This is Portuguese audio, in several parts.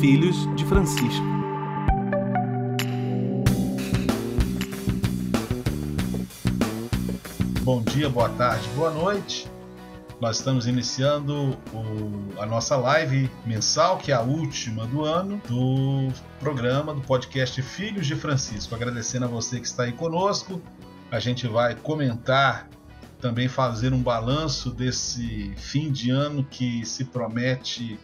Filhos de Francisco. Bom dia, boa tarde, boa noite. Nós estamos iniciando o, a nossa live mensal, que é a última do ano, do programa, do podcast Filhos de Francisco. Agradecendo a você que está aí conosco. A gente vai comentar, também fazer um balanço desse fim de ano que se promete,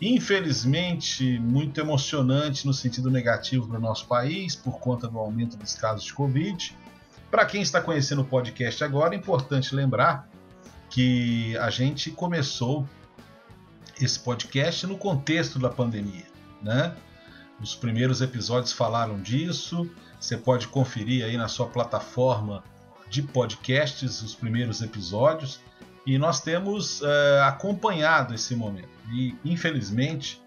infelizmente, muito emocionante no sentido negativo para o nosso país, por conta do aumento dos casos de Covid para quem está conhecendo o podcast agora, é importante lembrar que a gente começou esse podcast no contexto da pandemia, né? Os primeiros episódios falaram disso. Você pode conferir aí na sua plataforma de podcasts os primeiros episódios e nós temos é, acompanhado esse momento. E infelizmente,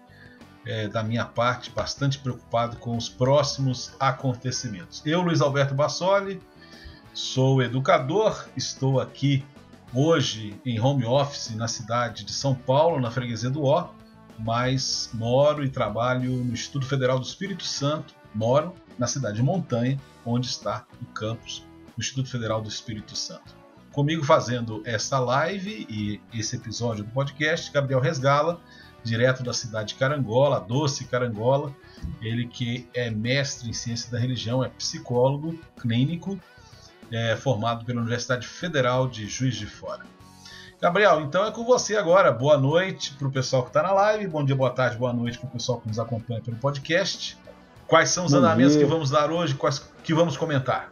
é, da minha parte, bastante preocupado com os próximos acontecimentos. Eu, Luiz Alberto Bassoli, Sou educador, estou aqui hoje em home office na cidade de São Paulo, na freguesia do Ó, mas moro e trabalho no Instituto Federal do Espírito Santo, moro na cidade de Montanha, onde está o campus do Instituto Federal do Espírito Santo. Comigo fazendo esta live e esse episódio do podcast, Gabriel Resgala, direto da cidade de Carangola, doce Carangola, ele que é mestre em ciência da religião, é psicólogo clínico é, formado pela Universidade Federal de Juiz de Fora. Gabriel, então é com você agora. Boa noite para o pessoal que está na live, bom dia, boa tarde, boa noite para o pessoal que nos acompanha pelo podcast. Quais são os bom andamentos dia. que vamos dar hoje, quais que vamos comentar?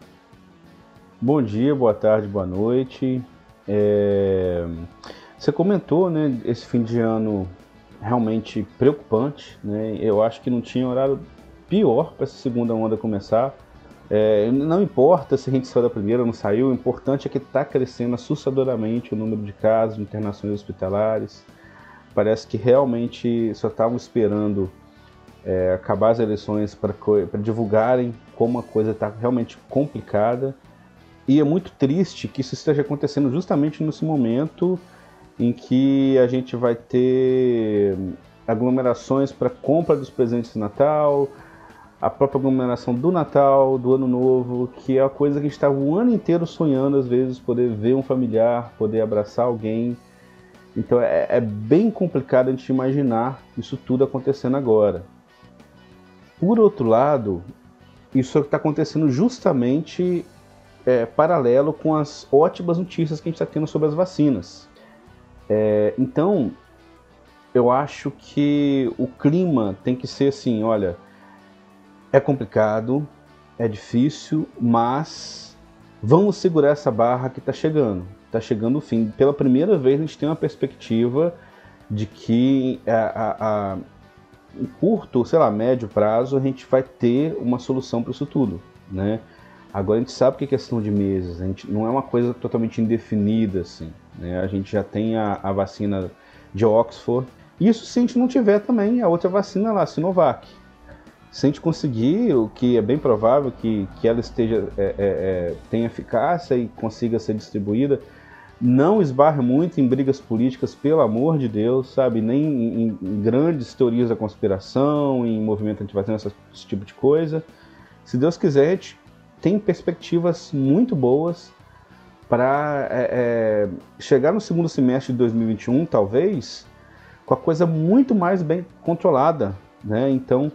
Bom dia, boa tarde, boa noite. É... Você comentou, né, esse fim de ano realmente preocupante, né? Eu acho que não tinha horário pior para essa segunda onda começar. É, não importa se a gente saiu da primeira ou não saiu, o importante é que está crescendo assustadoramente o número de casos internações hospitalares. Parece que realmente só estavam esperando é, acabar as eleições para divulgarem como a coisa está realmente complicada. E é muito triste que isso esteja acontecendo justamente nesse momento em que a gente vai ter aglomerações para compra dos presentes de Natal, a própria aglomeração do Natal, do Ano Novo, que é a coisa que a gente estava o ano inteiro sonhando, às vezes, poder ver um familiar, poder abraçar alguém. Então é, é bem complicado a gente imaginar isso tudo acontecendo agora. Por outro lado, isso está acontecendo justamente é, paralelo com as ótimas notícias que a gente está tendo sobre as vacinas. É, então, eu acho que o clima tem que ser assim, olha, é complicado, é difícil, mas vamos segurar essa barra que está chegando. Está chegando o fim. Pela primeira vez a gente tem uma perspectiva de que a, a, a em curto, sei lá, médio prazo, a gente vai ter uma solução para isso tudo, né? Agora a gente sabe que é questão de meses, a gente não é uma coisa totalmente indefinida assim, né? A gente já tem a, a vacina de Oxford. Isso se a gente não tiver também a outra vacina lá, Sinovac, se a gente conseguir, o que é bem provável que, que ela esteja é, é, é, tenha eficácia e consiga ser distribuída, não esbarre muito em brigas políticas, pelo amor de Deus, sabe? Nem em, em grandes teorias da conspiração, em movimento antivacina, esse tipo de coisa. Se Deus quiser, a gente tem perspectivas muito boas para é, é, chegar no segundo semestre de 2021, talvez, com a coisa muito mais bem controlada, né? Então,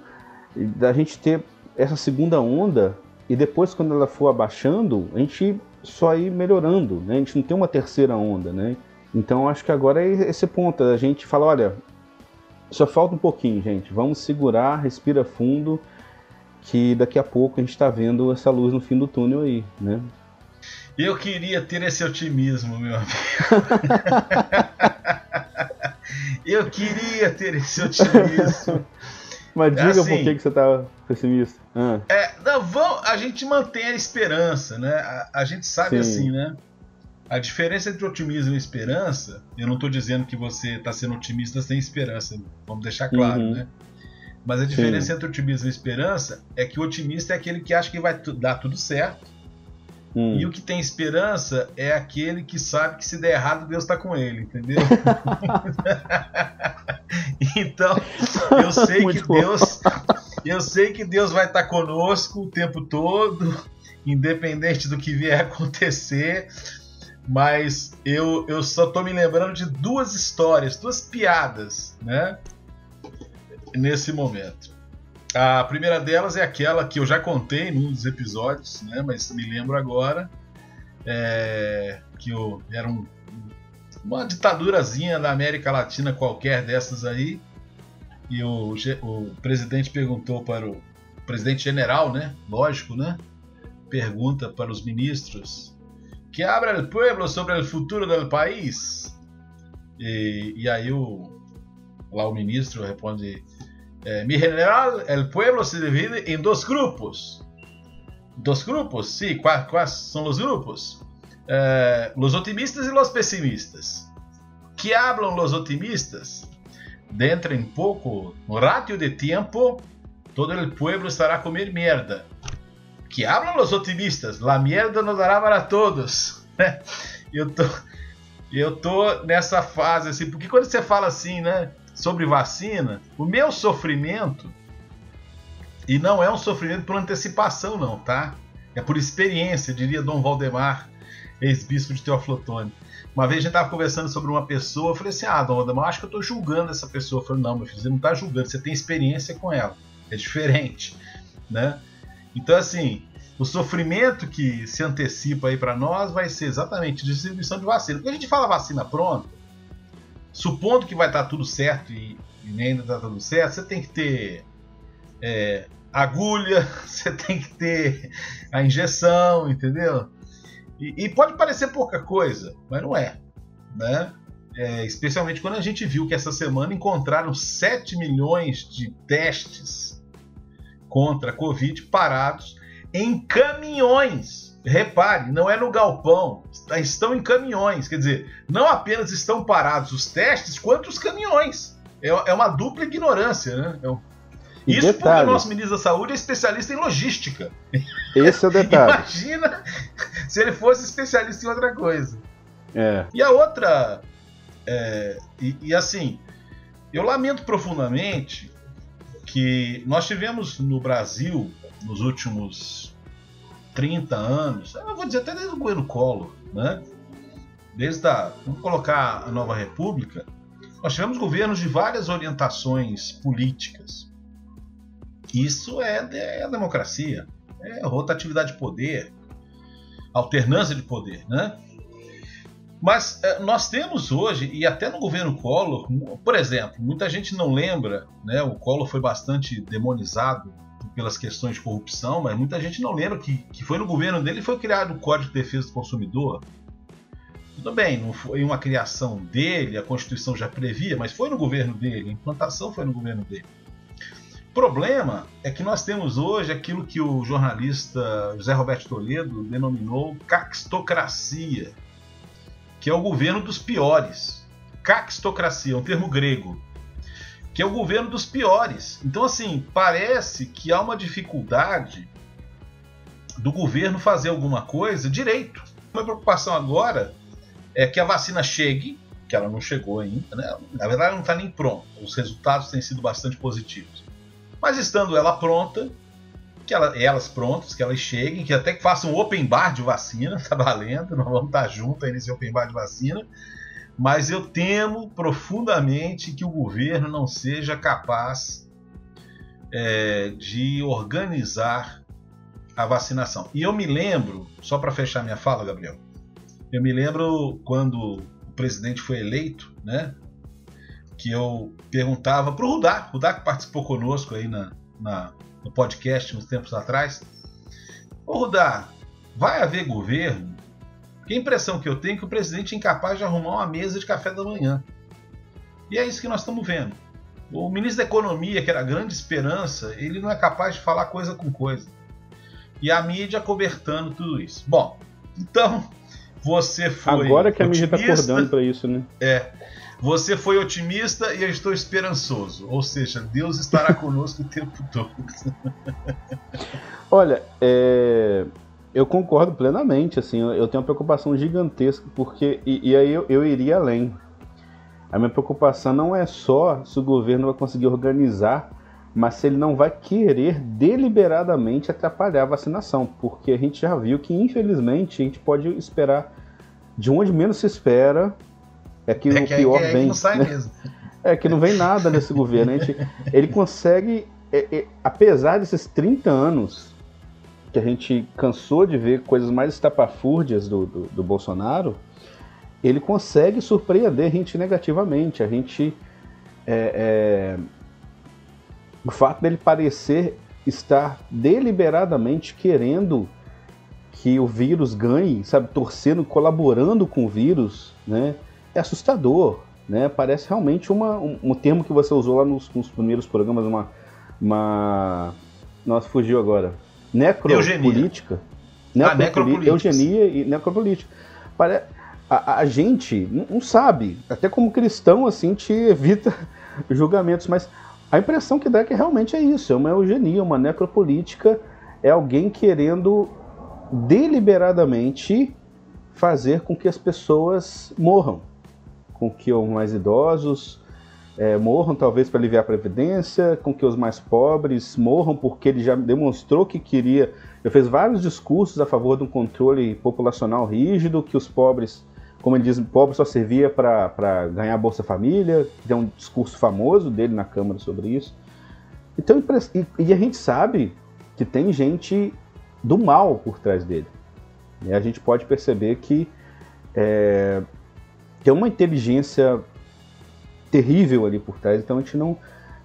da gente ter essa segunda onda e depois quando ela for abaixando, a gente só ir melhorando, né? A gente não tem uma terceira onda, né? Então acho que agora é esse ponto, a gente fala, olha, só falta um pouquinho, gente, vamos segurar, respira fundo, que daqui a pouco a gente está vendo essa luz no fim do túnel aí, né? Eu queria ter esse otimismo, meu amigo. Eu queria ter esse otimismo. Mas diga assim, por que, que você tá pessimista. Ah. É, não, vamos, a gente mantém a esperança, né? A, a gente sabe Sim. assim, né? A diferença entre otimismo e esperança, eu não estou dizendo que você está sendo otimista sem esperança, vamos deixar claro, uhum. né? Mas a diferença Sim. entre otimismo e esperança é que o otimista é aquele que acha que vai dar tudo certo. Hum. E o que tem esperança é aquele que sabe que se der errado, Deus está com ele, entendeu? Então, eu sei que Deus, eu sei que Deus vai estar conosco o tempo todo, independente do que vier acontecer. Mas eu, eu só tô me lembrando de duas histórias, duas piadas, né? Nesse momento. A primeira delas é aquela que eu já contei num dos episódios, né? Mas me lembro agora. É, que eu, era um, uma ditadurazinha da América Latina qualquer dessas aí. E o, o presidente perguntou para o presidente general, né? Lógico, né? Pergunta para os ministros que abra o pueblo sobre o futuro do país. E, e aí o, lá o ministro responde: eh, Mi general, el pueblo se divide em dois grupos. Dos grupos? Sí, quais, quais são os grupos? Eh, los otimistas e los pesimistas. Que hablam los otimistas? Dentro em pouco, no ratio de tempo, todo el pueblo estará a comer merda que hablam os otimistas, la mierda nos dará para todos. eu tô, eu tô nessa fase assim, porque quando você fala assim, né, sobre vacina, o meu sofrimento e não é um sofrimento por antecipação não, tá? É por experiência, diria Dom Valdemar, ex-bispo de Teoflotone. Uma vez a gente estava conversando sobre uma pessoa, eu falei assim: Ah, Dom Valdemar, acho que eu estou julgando essa pessoa. Eu falei: Não, meu filho, você não está julgando, você tem experiência com ela. É diferente, né? Então, assim, o sofrimento que se antecipa aí para nós vai ser exatamente distribuição de vacina. Porque a gente fala vacina pronta, supondo que vai estar tá tudo certo e, e nem ainda está tudo certo, você tem que ter é, agulha, você tem que ter a injeção, entendeu? E, e pode parecer pouca coisa, mas não é, né? É, especialmente quando a gente viu que essa semana encontraram 7 milhões de testes contra a Covid parados em caminhões. Repare, não é no galpão, estão em caminhões. Quer dizer, não apenas estão parados os testes, quanto os caminhões. É, é uma dupla ignorância, né? É um... Isso detalhe, porque o nosso ministro da Saúde é especialista em logística. Esse é o detalhe. Imagina se ele fosse especialista em outra coisa. É. E a outra. É, e, e assim, eu lamento profundamente que nós tivemos no Brasil, nos últimos 30 anos, eu vou dizer até desde o governo Collor, né? Desde a, vamos colocar a nova república, nós tivemos governos de várias orientações políticas. Isso é, é a democracia, é rotatividade de poder, alternância de poder, né? Mas é, nós temos hoje, e até no governo Collor, por exemplo, muita gente não lembra, né? O Collor foi bastante demonizado pelas questões de corrupção, mas muita gente não lembra que, que foi no governo dele foi criado o Código de Defesa do Consumidor. Tudo bem, não foi uma criação dele, a Constituição já previa, mas foi no governo dele, a implantação foi no governo dele. O problema é que nós temos hoje aquilo que o jornalista José Roberto Toledo denominou caxtocracia que é o governo dos piores. Caxtocracia, é um termo grego, que é o governo dos piores. Então, assim, parece que há uma dificuldade do governo fazer alguma coisa direito. Minha preocupação agora é que a vacina chegue, que ela não chegou ainda, né? Na verdade, não está nem pronta. Os resultados têm sido bastante positivos. Mas estando ela pronta, que ela, elas prontas, que elas cheguem, que até que façam um open bar de vacina, tá valendo, nós vamos estar juntos aí nesse open bar de vacina. Mas eu temo profundamente que o governo não seja capaz é, de organizar a vacinação. E eu me lembro, só para fechar minha fala, Gabriel, eu me lembro quando o presidente foi eleito, né? Que eu perguntava para o Rudá, Rudá que participou conosco aí na, na no podcast uns tempos atrás. Ô Rudá, vai haver governo? Que a impressão que eu tenho é que o presidente é incapaz de arrumar uma mesa de café da manhã. E é isso que nós estamos vendo. O ministro da Economia, que era a grande esperança, ele não é capaz de falar coisa com coisa. E a mídia cobertando tudo isso. Bom, então você foi. Agora que a mídia está acordando para isso, né? É. Você foi otimista e eu estou esperançoso. Ou seja, Deus estará conosco o tempo todo. Olha, é, eu concordo plenamente. Assim, eu tenho uma preocupação gigantesca porque e, e aí eu, eu, iria além. A minha preocupação não é só se o governo vai conseguir organizar, mas se ele não vai querer deliberadamente atrapalhar a vacinação, porque a gente já viu que infelizmente a gente pode esperar de onde menos se espera é que é o que, pior é, vem. É que não sai né? É que não vem nada nesse governo. Gente, ele consegue, é, é, apesar desses 30 anos que a gente cansou de ver coisas mais estapafúrdias do, do, do Bolsonaro, ele consegue surpreender a gente negativamente. A gente. É, é, o fato dele parecer estar deliberadamente querendo que o vírus ganhe, sabe, torcendo, colaborando com o vírus, né, é assustador, né? Parece realmente uma, um, um termo que você usou lá nos, nos primeiros programas, uma, uma, nossa, fugiu agora, necropolítica, ah, necropolítica, eugenia e necropolítica. Parece a, a gente não sabe, até como cristão, assim, te evita julgamentos, mas a impressão que dá é que realmente é isso, é uma eugenia, uma necropolítica, é alguém querendo deliberadamente fazer com que as pessoas morram, com que os mais idosos é, morram talvez para aliviar a previdência, com que os mais pobres morram porque ele já demonstrou que queria, já fez vários discursos a favor de um controle populacional rígido, que os pobres como ele diz, pobre só servia para ganhar Bolsa Família, tem um discurso famoso dele na Câmara sobre isso. Então, e, e a gente sabe que tem gente do mal por trás dele. E a gente pode perceber que é, tem uma inteligência terrível ali por trás, então a gente não.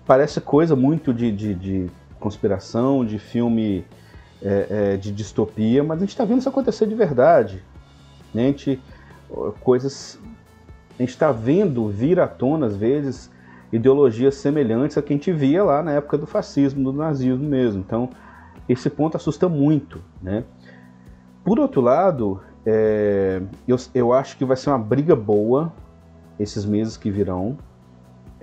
Parece coisa muito de, de, de conspiração, de filme é, é, de distopia, mas a gente está vendo isso acontecer de verdade. Né? A gente coisas. A gente está vendo vir à tona, às vezes, ideologias semelhantes a que a gente via lá na época do fascismo, do nazismo mesmo. Então, esse ponto assusta muito. Né? Por outro lado, é, eu, eu acho que vai ser uma briga boa esses meses que virão.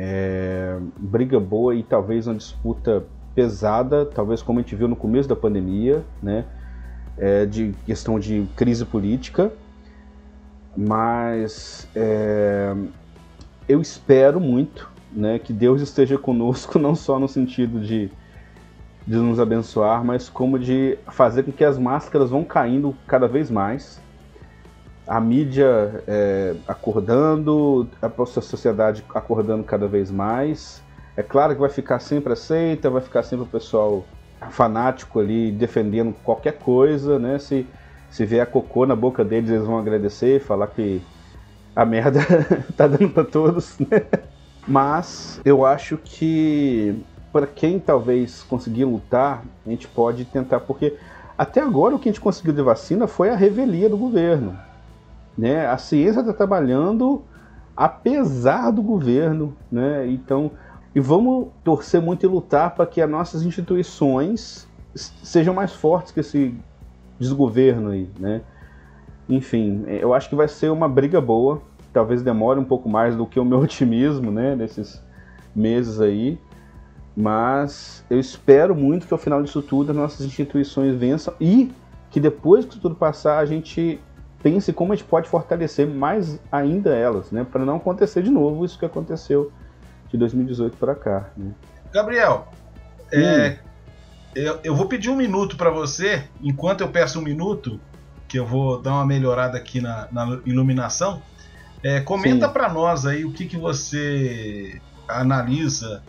É, briga boa e talvez uma disputa pesada, talvez como a gente viu no começo da pandemia, né? É, de questão de crise política. Mas é, eu espero muito né, que Deus esteja conosco, não só no sentido de, de nos abençoar, mas como de fazer com que as máscaras vão caindo cada vez mais. A mídia é, acordando, a sociedade acordando cada vez mais. É claro que vai ficar sempre aceita, vai ficar sempre o pessoal fanático ali defendendo qualquer coisa, né? Se, se vier cocô na boca deles, eles vão agradecer, falar que a merda tá dando para todos, né? Mas eu acho que para quem talvez conseguir lutar, a gente pode tentar, porque até agora o que a gente conseguiu de vacina foi a revelia do governo. Né? A ciência está trabalhando apesar do governo, né? Então, e vamos torcer muito e lutar para que as nossas instituições sejam mais fortes que esse desgoverno aí, né? Enfim, eu acho que vai ser uma briga boa. Talvez demore um pouco mais do que o meu otimismo, né? Nesses meses aí. Mas eu espero muito que ao final disso tudo as nossas instituições vençam e que depois que tudo passar a gente pense como a gente pode fortalecer mais ainda elas, né? Para não acontecer de novo isso que aconteceu de 2018 para cá. Né? Gabriel, é, eu, eu vou pedir um minuto para você, enquanto eu peço um minuto, que eu vou dar uma melhorada aqui na, na iluminação. É, comenta para nós aí o que, que você analisa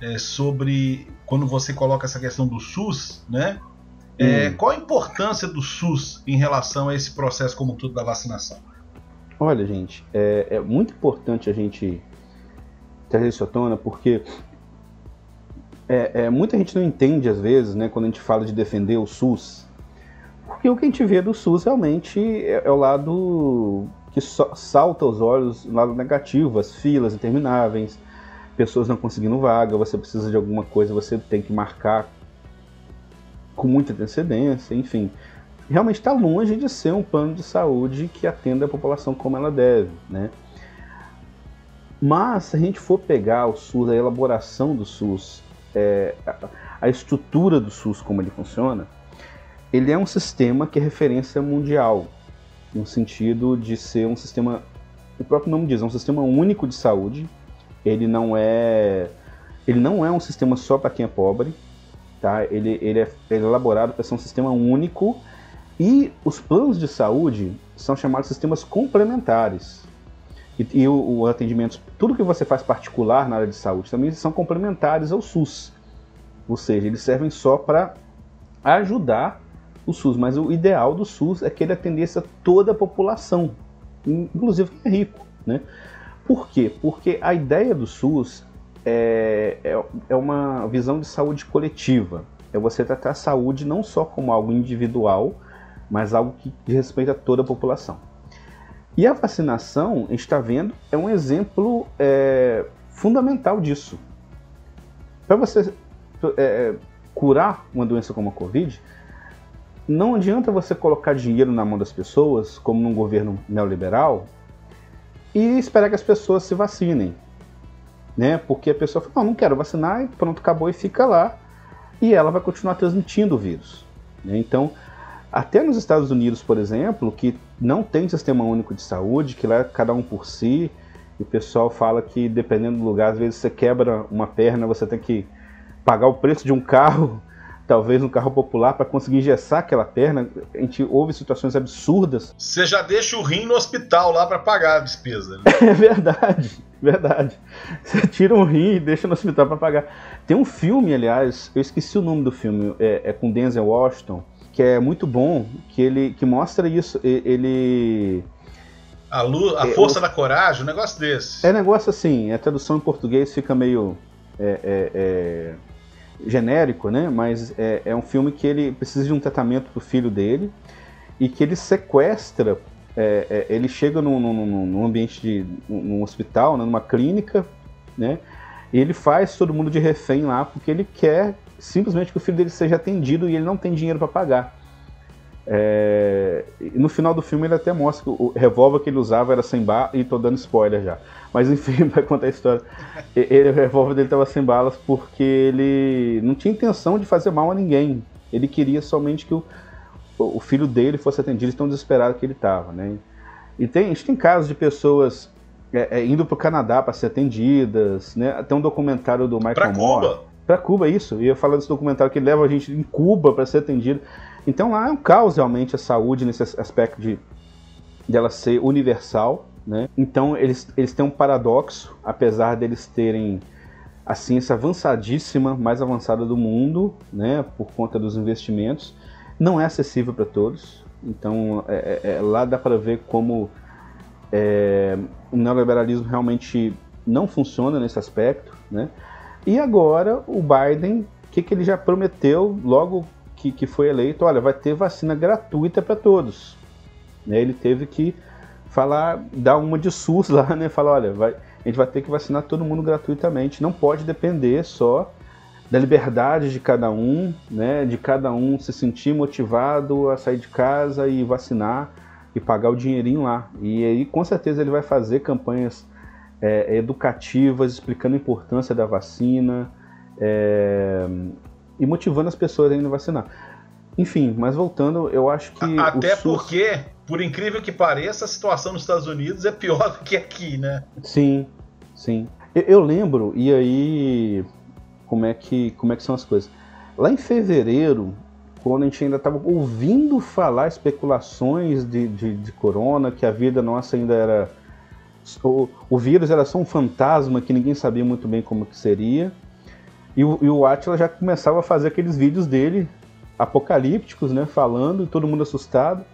é, sobre quando você coloca essa questão do SUS, né? É, hum. Qual a importância do SUS em relação a esse processo como tudo da vacinação? Olha, gente, é, é muito importante a gente trazer isso à tona, porque é, é, muita gente não entende, às vezes, né, quando a gente fala de defender o SUS, porque o que a gente vê do SUS realmente é, é o lado que so, salta aos olhos, o lado negativo, as filas intermináveis, pessoas não conseguindo vaga, você precisa de alguma coisa, você tem que marcar com muita antecedência, enfim. Realmente está longe de ser um plano de saúde que atenda a população como ela deve, né? Mas se a gente for pegar o SUS, a elaboração do SUS, é, a estrutura do SUS, como ele funciona, ele é um sistema que é referência mundial, no sentido de ser um sistema o próprio nome diz, é um sistema único de saúde. Ele não é, ele não é um sistema só para quem é pobre, tá? Ele, ele, é, ele é elaborado para ser um sistema único e os planos de saúde são chamados sistemas complementares. E, e o, o, atendimento, tudo que você faz particular na área de saúde também são complementares ao SUS. Ou seja, eles servem só para ajudar o SUS, mas o ideal do SUS é que ele atendesse a toda a população, inclusive quem é rico. Né? Por quê? Porque a ideia do SUS é, é, é uma visão de saúde coletiva. É você tratar a saúde não só como algo individual, mas algo que diz respeito a toda a população. E a vacinação, a gente está vendo, é um exemplo é, fundamental disso. Para você é, curar uma doença como a Covid, não adianta você colocar dinheiro na mão das pessoas, como num governo neoliberal, e esperar que as pessoas se vacinem. Né? Porque a pessoa fala, não, não quero vacinar, e pronto, acabou e fica lá. E ela vai continuar transmitindo o vírus. Né? Então, até nos Estados Unidos, por exemplo, que não tem sistema único de saúde, que lá é cada um por si, e o pessoal fala que dependendo do lugar, às vezes você quebra uma perna, você tem que pagar o preço de um carro, talvez um carro popular, para conseguir engessar aquela perna. A gente ouve situações absurdas. Você já deixa o rim no hospital lá para pagar a despesa. Né? É verdade, verdade. Você tira um rim e deixa no hospital para pagar. Tem um filme, aliás, eu esqueci o nome do filme, é, é com Denzel Washington que é muito bom, que ele que mostra isso. Ele. A, luz, a é, força o, da coragem, um negócio desse. É negócio assim, a tradução em português fica meio é, é, é genérico, né? Mas é, é, um filme que ele precisa de um tratamento pro filho dele e que ele sequestra. É, ele chega num, num, num, ambiente de. num hospital, né, numa clínica, né? E ele faz todo mundo de refém lá porque ele quer simplesmente que o filho dele seja atendido e ele não tem dinheiro para pagar. É, no final do filme ele até mostra que o revólver que ele usava era sem bala, e tô dando spoiler já. Mas enfim, para contar a história, ele, o revólver dele estava sem balas porque ele não tinha intenção de fazer mal a ninguém. Ele queria somente que o, o filho dele fosse atendido, tão desesperado que ele estava, né? E tem, a gente tem casos de pessoas é, é, indo para o Canadá para ser atendidas, né? Tem um documentário do Michael pra Moore. Cuba para Cuba, isso. E eu falo desse documentário que leva a gente em Cuba para ser atendido. Então lá é um caos realmente a saúde nesse aspecto de dela ser universal, né? Então eles, eles têm um paradoxo, apesar deles terem a ciência avançadíssima, mais avançada do mundo, né? Por conta dos investimentos, não é acessível para todos. Então é, é, é lá dá para ver como é, o neoliberalismo realmente não funciona nesse aspecto, né? E agora o Biden, o que, que ele já prometeu logo que, que foi eleito? Olha, vai ter vacina gratuita para todos. Né, ele teve que falar, dar uma de SUS lá, né? Falar, olha, vai, a gente vai ter que vacinar todo mundo gratuitamente. Não pode depender só da liberdade de cada um, né? De cada um se sentir motivado a sair de casa e vacinar e pagar o dinheirinho lá. E aí, com certeza, ele vai fazer campanhas é, educativas, explicando a importância da vacina é, e motivando as pessoas a irem vacinar. Enfim, mas voltando, eu acho que. Até SUS... porque, por incrível que pareça, a situação nos Estados Unidos é pior do que aqui, né? Sim, sim. Eu, eu lembro, e aí. Como é, que, como é que são as coisas? Lá em fevereiro, quando a gente ainda estava ouvindo falar especulações de, de, de corona, que a vida nossa ainda era o, o vírus era só um fantasma que ninguém sabia muito bem como que seria. E o, e o Atila já começava a fazer aqueles vídeos dele apocalípticos, né, falando, e todo mundo assustado.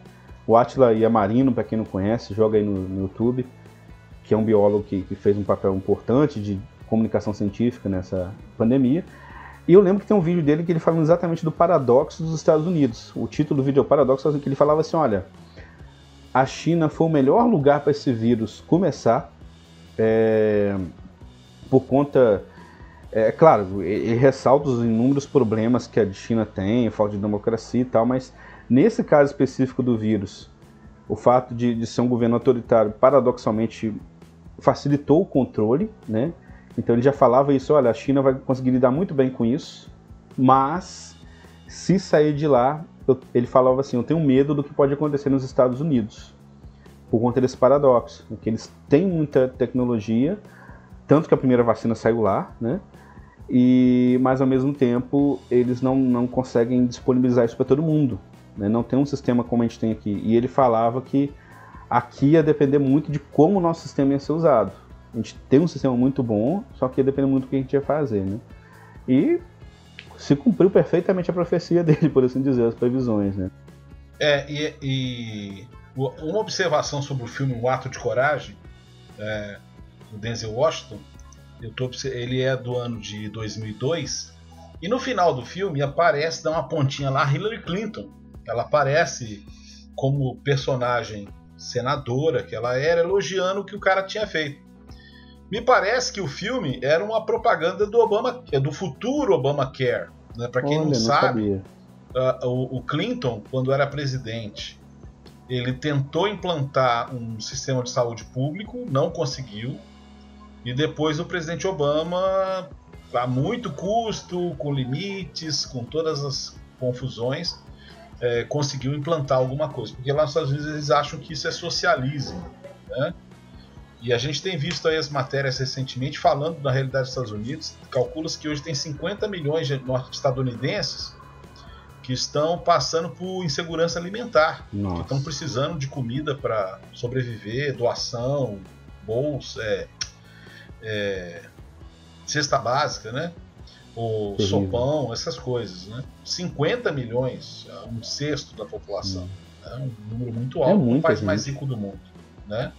O Atila Yamarino, para quem não conhece, joga aí no, no YouTube, que é um biólogo que, que, fez um papel importante de comunicação científica nessa pandemia. E eu lembro que tem um vídeo dele que ele falando exatamente do paradoxo dos Estados Unidos. O título do vídeo é o paradoxo, que ele falava assim, olha, a China foi o melhor lugar para esse vírus começar, é, por conta. É claro, ele ressalta os inúmeros problemas que a China tem, falta de democracia e tal, mas nesse caso específico do vírus, o fato de, de ser um governo autoritário, paradoxalmente, facilitou o controle, né? Então ele já falava isso, olha, a China vai conseguir lidar muito bem com isso, mas se sair de lá, eu, ele falava assim: eu tenho medo do que pode acontecer nos Estados Unidos. por conta desse paradoxo, que eles têm muita tecnologia, tanto que a primeira vacina saiu lá, né? E, mas ao mesmo tempo eles não, não conseguem disponibilizar isso para todo mundo. Né? Não tem um sistema como a gente tem aqui. E ele falava que aqui ia depender muito de como o nosso sistema ia ser usado. A gente tem um sistema muito bom, só que ia depender muito do que a gente ia fazer. Né? E se cumpriu perfeitamente a profecia dele, por assim dizer, as previsões. Né? É, e, e uma observação sobre o filme O Ato de Coragem, é, do Denzel Washington, eu tô, ele é do ano de 2002, e no final do filme aparece, dá uma pontinha lá, Hillary Clinton. Ela aparece como personagem senadora que ela era, elogiando o que o cara tinha feito. Me parece que o filme era uma propaganda do Obama, do futuro Obamacare. Né? Para quem Olha, não sabe, uh, o, o Clinton, quando era presidente, ele tentou implantar um sistema de saúde público, não conseguiu. E depois o presidente Obama, a muito custo, com limites, com todas as confusões, é, conseguiu implantar alguma coisa. Porque lá nos Estados Unidos eles acham que isso é socialismo. Né? E a gente tem visto aí as matérias recentemente falando da realidade dos Estados Unidos. Calcula-se que hoje tem 50 milhões de estadunidenses que estão passando por insegurança alimentar, Nossa. que estão precisando de comida para sobreviver, doação, bolsa, é, é, cesta básica, né? O Terrível. sopão, essas coisas, né? 50 milhões, um sexto da população. Hum. É um número muito é alto, é o país gente. mais rico do mundo, né?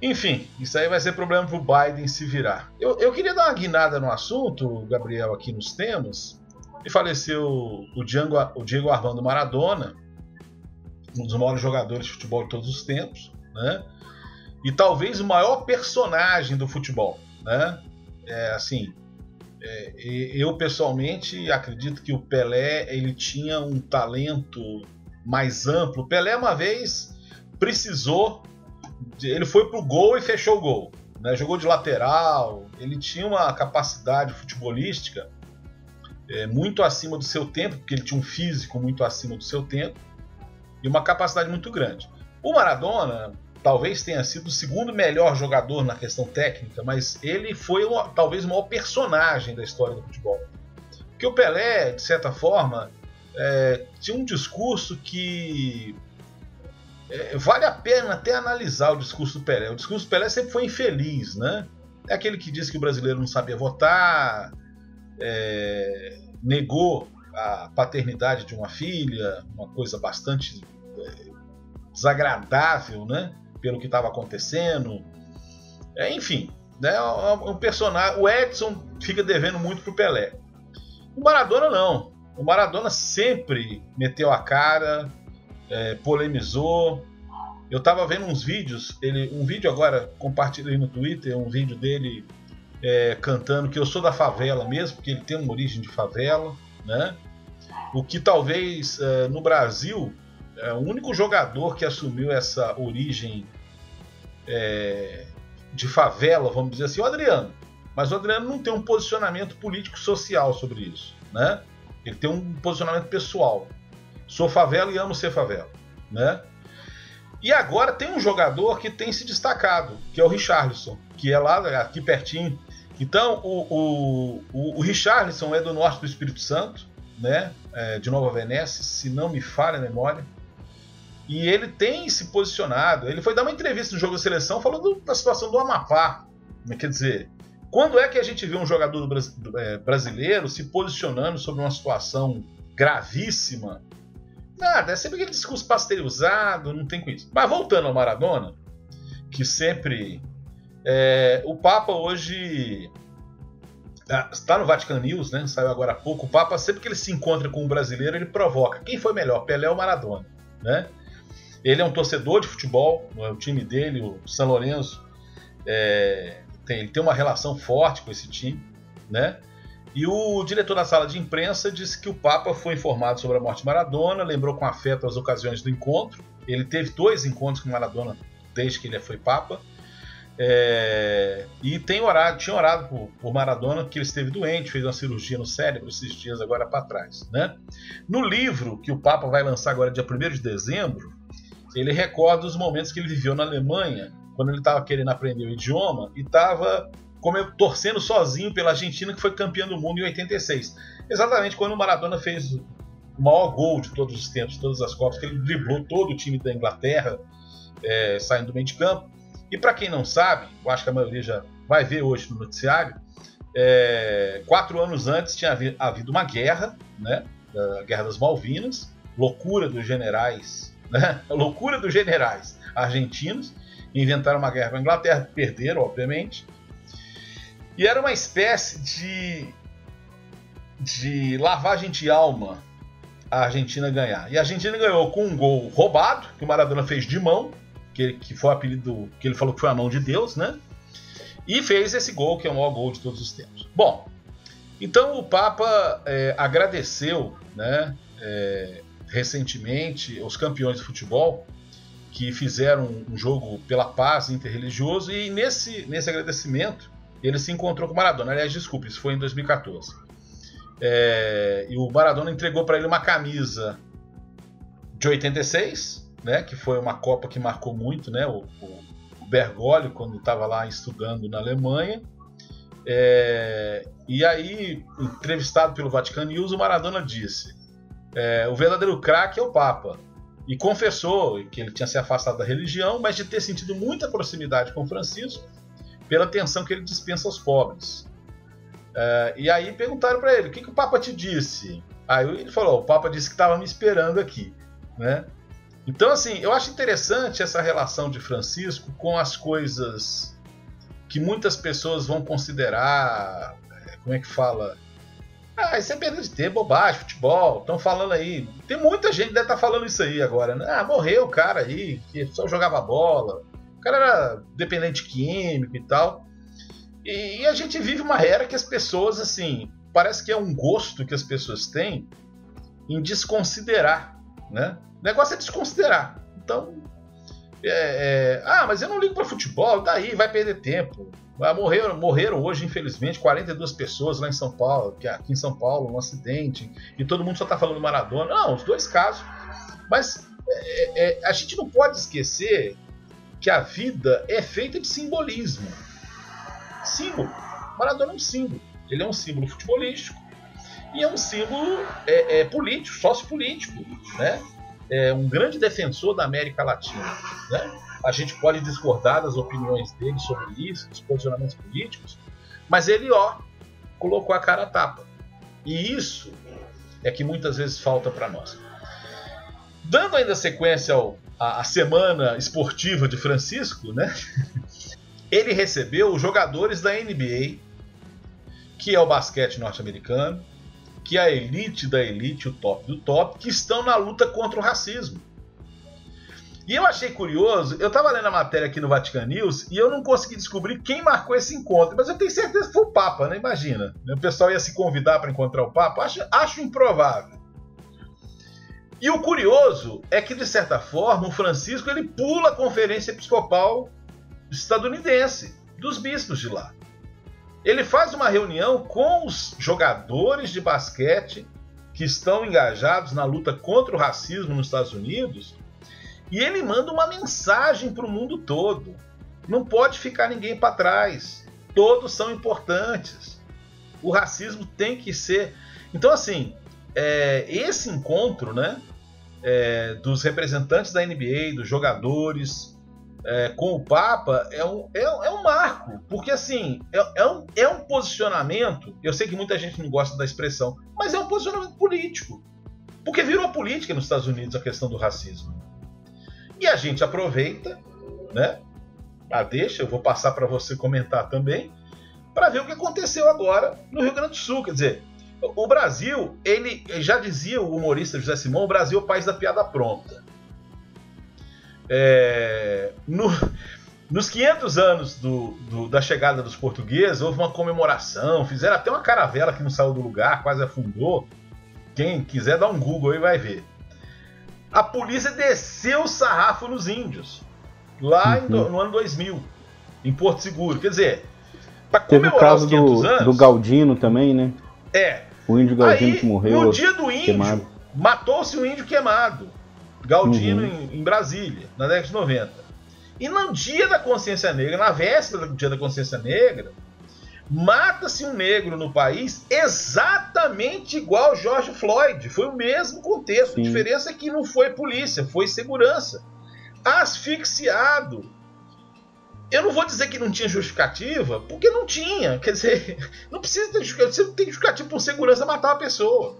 Enfim, isso aí vai ser problema para o Biden se virar. Eu, eu queria dar uma guinada no assunto, Gabriel, aqui nos temas. E faleceu o, Django, o Diego Armando Maradona, um dos maiores jogadores de futebol de todos os tempos, né? E talvez o maior personagem do futebol, né? É, assim, é, eu pessoalmente acredito que o Pelé ele tinha um talento mais amplo. Pelé uma vez precisou ele foi pro gol e fechou o gol. Né? Jogou de lateral, ele tinha uma capacidade futebolística é, muito acima do seu tempo, porque ele tinha um físico muito acima do seu tempo e uma capacidade muito grande. O Maradona talvez tenha sido o segundo melhor jogador na questão técnica, mas ele foi talvez o maior personagem da história do futebol. Porque o Pelé, de certa forma, é, tinha um discurso que é, vale a pena até analisar o discurso do Pelé. O discurso do Pelé sempre foi infeliz, né? É aquele que disse que o brasileiro não sabia votar, é, negou a paternidade de uma filha, uma coisa bastante é, desagradável, né? Pelo que estava acontecendo. É, enfim, né? Um personagem. O Edson fica devendo muito pro Pelé. O Maradona não. O Maradona sempre meteu a cara, é, polemizou. Eu tava vendo uns vídeos, ele, um vídeo agora, compartilhei no Twitter, um vídeo dele é, cantando que eu sou da favela mesmo, porque ele tem uma origem de favela, né? O que talvez é, no Brasil, é, o único jogador que assumiu essa origem é, de favela, vamos dizer assim, o Adriano. Mas o Adriano não tem um posicionamento político-social sobre isso, né? Ele tem um posicionamento pessoal. Sou favela e amo ser favela, né? E agora tem um jogador que tem se destacado, que é o Richarlison, que é lá aqui pertinho. Então, o, o, o, o Richarlison é do norte do Espírito Santo, né? É, de Nova Venécia, se não me falha a memória. E ele tem se posicionado. Ele foi dar uma entrevista no jogo da seleção falando da situação do Amapá. Quer dizer, quando é que a gente vê um jogador é, brasileiro se posicionando sobre uma situação gravíssima Nada, é sempre aquele discurso pasteurizado, não tem com isso. Mas voltando ao Maradona, que sempre. É, o Papa hoje. Está no Vatican News, né? Saiu agora há pouco. O Papa, sempre que ele se encontra com um brasileiro, ele provoca. Quem foi melhor, Pelé ou Maradona? Né? Ele é um torcedor de futebol, o time dele, o São Lourenço, é, tem, ele tem uma relação forte com esse time, né? E o diretor da sala de imprensa disse que o Papa foi informado sobre a morte de Maradona, lembrou com afeto as ocasiões do encontro. Ele teve dois encontros com Maradona desde que ele foi Papa. É, e tem orado, tinha orado por, por, Maradona, que ele esteve doente, fez uma cirurgia no cérebro esses dias agora para trás. Né? No livro que o Papa vai lançar agora dia 1 de dezembro, ele recorda os momentos que ele viveu na Alemanha, quando ele estava querendo aprender o idioma e estava torcendo sozinho pela Argentina, que foi campeã do mundo em 86. Exatamente quando o Maradona fez o maior gol de todos os tempos, todas as Copas, que ele driblou todo o time da Inglaterra, é, saindo do meio de campo. E para quem não sabe, eu acho que a maioria já vai ver hoje no noticiário, é, quatro anos antes tinha havido uma guerra, né, a Guerra das Malvinas, loucura dos generais, né, loucura dos generais argentinos, inventaram uma guerra com a Inglaterra, perderam, obviamente, e era uma espécie de, de lavagem de alma a Argentina ganhar. E a Argentina ganhou com um gol roubado, que o Maradona fez de mão, que, que foi o apelido que ele falou que foi a mão de Deus, né? E fez esse gol, que é o maior gol de todos os tempos. Bom, então o Papa é, agradeceu, né, é, recentemente, os campeões de futebol que fizeram um jogo pela paz interreligioso e nesse, nesse agradecimento ele se encontrou com Maradona. Aliás, desculpe, isso foi em 2014. É, e o Maradona entregou para ele uma camisa de 86, né, que foi uma Copa que marcou muito, né, o, o Bergoglio quando estava lá estudando na Alemanha. É, e aí, entrevistado pelo Vatican News, o Maradona disse: é, o verdadeiro craque é o Papa. E confessou que ele tinha se afastado da religião, mas de ter sentido muita proximidade com Francisco pela atenção que ele dispensa aos pobres. É, e aí perguntaram para ele: o que, que o Papa te disse? Aí ele falou: o Papa disse que estava me esperando aqui. Né? Então, assim, eu acho interessante essa relação de Francisco com as coisas que muitas pessoas vão considerar. É, como é que fala? Ah, isso é perda de tempo, bobagem, futebol. Estão falando aí. Tem muita gente que deve estar tá falando isso aí agora. Né? Ah, morreu o cara aí, que só jogava bola. O cara era dependente químico e tal. E, e a gente vive uma era que as pessoas, assim, parece que é um gosto que as pessoas têm em desconsiderar, né? O negócio é desconsiderar. Então, é, é, ah, mas eu não ligo para futebol, daí vai perder tempo. Ah, morreram, morreram hoje, infelizmente, 42 pessoas lá em São Paulo, que aqui em São Paulo, um acidente, e todo mundo só tá falando Maradona. Não, os dois casos. Mas é, é a gente não pode esquecer que a vida é feita de simbolismo. Símbolo. Maradona é um símbolo. Ele é um símbolo futebolístico e é um símbolo é, é, político, sociopolítico, né? É um grande defensor da América Latina, né? A gente pode discordar das opiniões dele sobre isso, dos posicionamentos políticos, mas ele, ó, colocou a cara a tapa. E isso é que muitas vezes falta para nós. Dando ainda sequência ao, a semana esportiva de Francisco, né? Ele recebeu os jogadores da NBA, que é o basquete norte-americano, que a elite da elite, o top do top, que estão na luta contra o racismo. E eu achei curioso, eu estava lendo a matéria aqui no Vatican News e eu não consegui descobrir quem marcou esse encontro, mas eu tenho certeza que foi o Papa, né? Imagina. O pessoal ia se convidar para encontrar o Papa, acho, acho improvável. E o curioso é que, de certa forma, o Francisco ele pula a conferência episcopal estadunidense, dos bispos de lá. Ele faz uma reunião com os jogadores de basquete que estão engajados na luta contra o racismo nos Estados Unidos e ele manda uma mensagem para o mundo todo. Não pode ficar ninguém para trás. Todos são importantes. O racismo tem que ser. Então, assim, é, esse encontro, né? é, dos representantes da NBA, dos jogadores, é, com o Papa é um, é, é, um marco, porque assim, é, é, um, é um posicionamento. Eu sei que muita gente não gosta da expressão, mas é um posicionamento político. Porque virou política nos Estados Unidos a questão do racismo. E a gente aproveita, né? Ah, deixa, eu vou passar para você comentar também, para ver o que aconteceu agora no Rio Grande do Sul. Quer dizer, o Brasil, ele já dizia o humorista José Simão, o Brasil é o país da piada pronta. É, no, nos 500 anos do, do, da chegada dos portugueses, houve uma comemoração, fizeram até uma caravela que não saiu do lugar, quase afundou. Quem quiser dar um Google aí vai ver. A polícia desceu o sarrafo nos índios, lá uhum. no, no ano 2000, em Porto Seguro. Quer dizer, para comemorar Teve o caso os 500 do, anos... do Galdino também, né? É, o índio Galdino que morreu. No dia do índio, matou-se o índio queimado. Galdino uhum. em, em Brasília, na década de 90. E no dia da consciência negra, na véspera do dia da consciência negra, mata-se um negro no país exatamente igual George Floyd. Foi o mesmo contexto. Sim. A diferença é que não foi polícia, foi segurança. Asfixiado. Eu não vou dizer que não tinha justificativa, porque não tinha. Quer dizer, não precisa ter justificativa. Você não tem justificativa por segurança matar uma pessoa.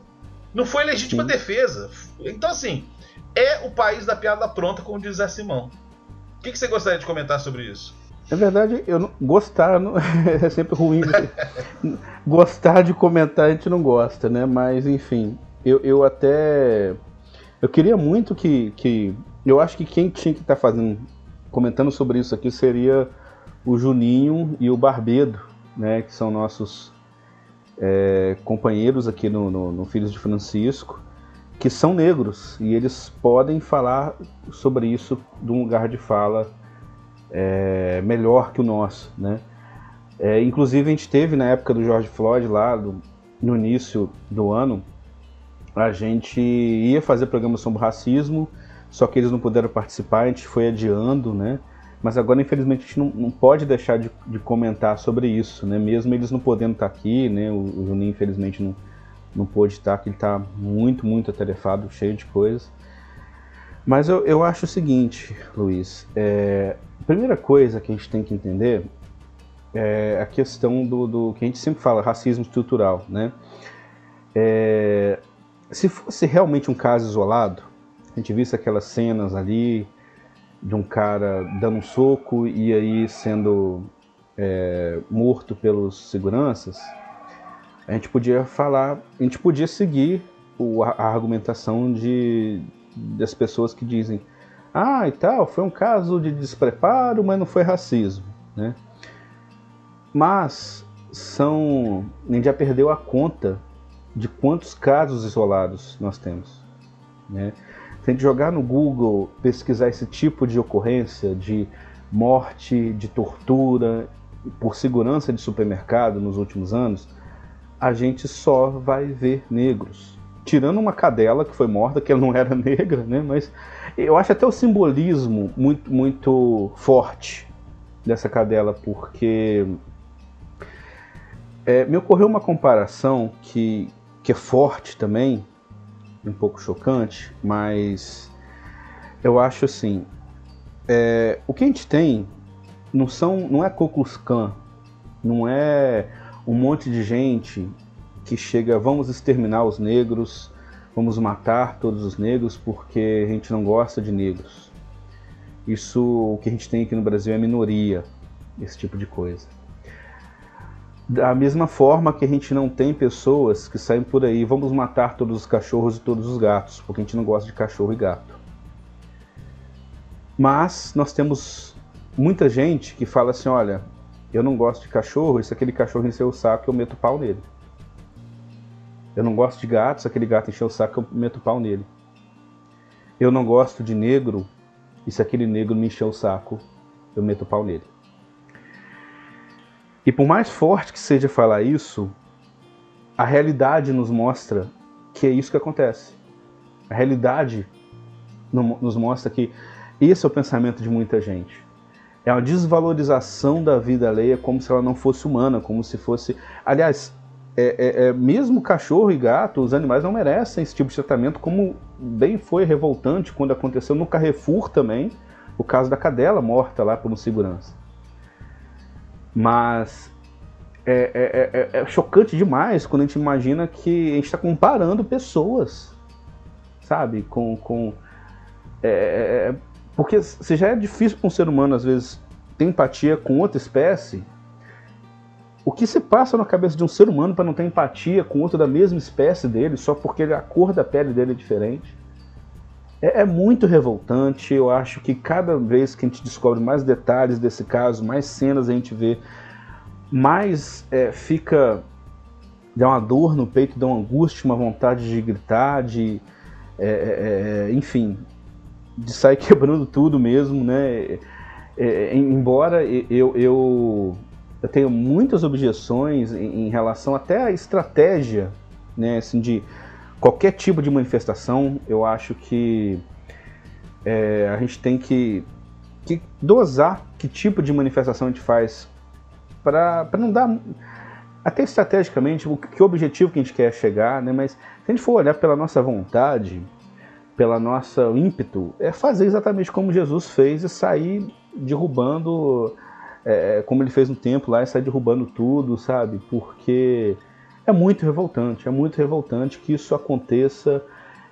Não foi legítima Sim. defesa. Então, assim, é o país da piada pronta, como diz Zé Simão. O que, que você gostaria de comentar sobre isso? Na verdade, eu não, gostar não, é sempre ruim. gostar de comentar a gente não gosta, né? Mas enfim, eu, eu até eu queria muito que, que eu acho que quem tinha que estar tá fazendo comentando sobre isso aqui seria o Juninho e o Barbedo, né? Que são nossos é, companheiros aqui no, no, no Filhos de Francisco que são negros e eles podem falar sobre isso de um lugar de fala é, melhor que o nosso, né? É, inclusive a gente teve na época do George Floyd lá do, no início do ano a gente ia fazer programa sobre racismo, só que eles não puderam participar, a gente foi adiando, né? Mas agora, infelizmente, a gente não, não pode deixar de, de, comentar sobre isso, né? Mesmo eles não podendo estar aqui, né? O, o Juninho, infelizmente, não, não pôde estar, que ele está muito, muito atarefado, cheio de coisas. Mas eu, eu acho o seguinte, Luiz, é, a primeira coisa que a gente tem que entender é a questão do, do que a gente sempre fala, racismo estrutural, né? É, se fosse realmente um caso isolado, a gente visse aquelas cenas ali de um cara dando um soco e aí sendo é, morto pelos seguranças, a gente podia falar, a gente podia seguir o, a, argumentação de, das pessoas que dizem ah, e tal, foi um caso de despreparo, mas não foi racismo, né? Mas são, a gente já perdeu a conta de quantos casos isolados nós temos, né? Se a gente jogar no Google, pesquisar esse tipo de ocorrência de morte, de tortura por segurança de supermercado nos últimos anos, a gente só vai ver negros. Tirando uma cadela que foi morta, que ela não era negra, né? Mas eu acho até o simbolismo muito, muito forte dessa cadela, porque é, me ocorreu uma comparação que, que é forte também, um pouco chocante, mas eu acho assim, é, o que a gente tem não são, não é Ku não é um monte de gente que chega, vamos exterminar os negros, vamos matar todos os negros porque a gente não gosta de negros. Isso, o que a gente tem aqui no Brasil é minoria, esse tipo de coisa. Da mesma forma que a gente não tem pessoas que saem por aí, vamos matar todos os cachorros e todos os gatos, porque a gente não gosta de cachorro e gato. Mas nós temos muita gente que fala assim: olha, eu não gosto de cachorro, e se aquele cachorro encher o saco, eu meto pau nele. Eu não gosto de gato, se aquele gato encher o saco, eu meto pau nele. Eu não gosto de negro, e se aquele negro me encher o saco, eu meto pau nele. E por mais forte que seja falar isso, a realidade nos mostra que é isso que acontece. A realidade nos mostra que esse é o pensamento de muita gente é uma desvalorização da vida alheia como se ela não fosse humana, como se fosse. Aliás, é, é, é, mesmo cachorro e gato, os animais não merecem esse tipo de tratamento, como bem foi revoltante quando aconteceu no Carrefour também, o caso da cadela morta lá por um segurança. Mas é, é, é, é chocante demais quando a gente imagina que a gente está comparando pessoas, sabe, com, com porque se já é difícil para um ser humano, às vezes, ter empatia com outra espécie, o que se passa na cabeça de um ser humano para não ter empatia com outro da mesma espécie dele, só porque a cor da pele dele é diferente? É, é muito revoltante. Eu acho que cada vez que a gente descobre mais detalhes desse caso, mais cenas a gente vê, mais é, fica. dá uma dor no peito, dá uma angústia, uma vontade de gritar, de. É, é, é enfim, de sair quebrando tudo mesmo, né? É, é, embora eu, eu, eu tenha muitas objeções em, em, relação até à estratégia, né? Assim, de qualquer tipo de manifestação, eu acho que é, a gente tem que, que dosar que tipo de manifestação a gente faz para não dar até estrategicamente o que objetivo que a gente quer chegar, né? Mas se a gente for olhar pela nossa vontade, pela nossa ímpeto, é fazer exatamente como Jesus fez e sair derrubando, é, como ele fez no templo lá, e sair derrubando tudo, sabe? Porque é muito revoltante, é muito revoltante que isso aconteça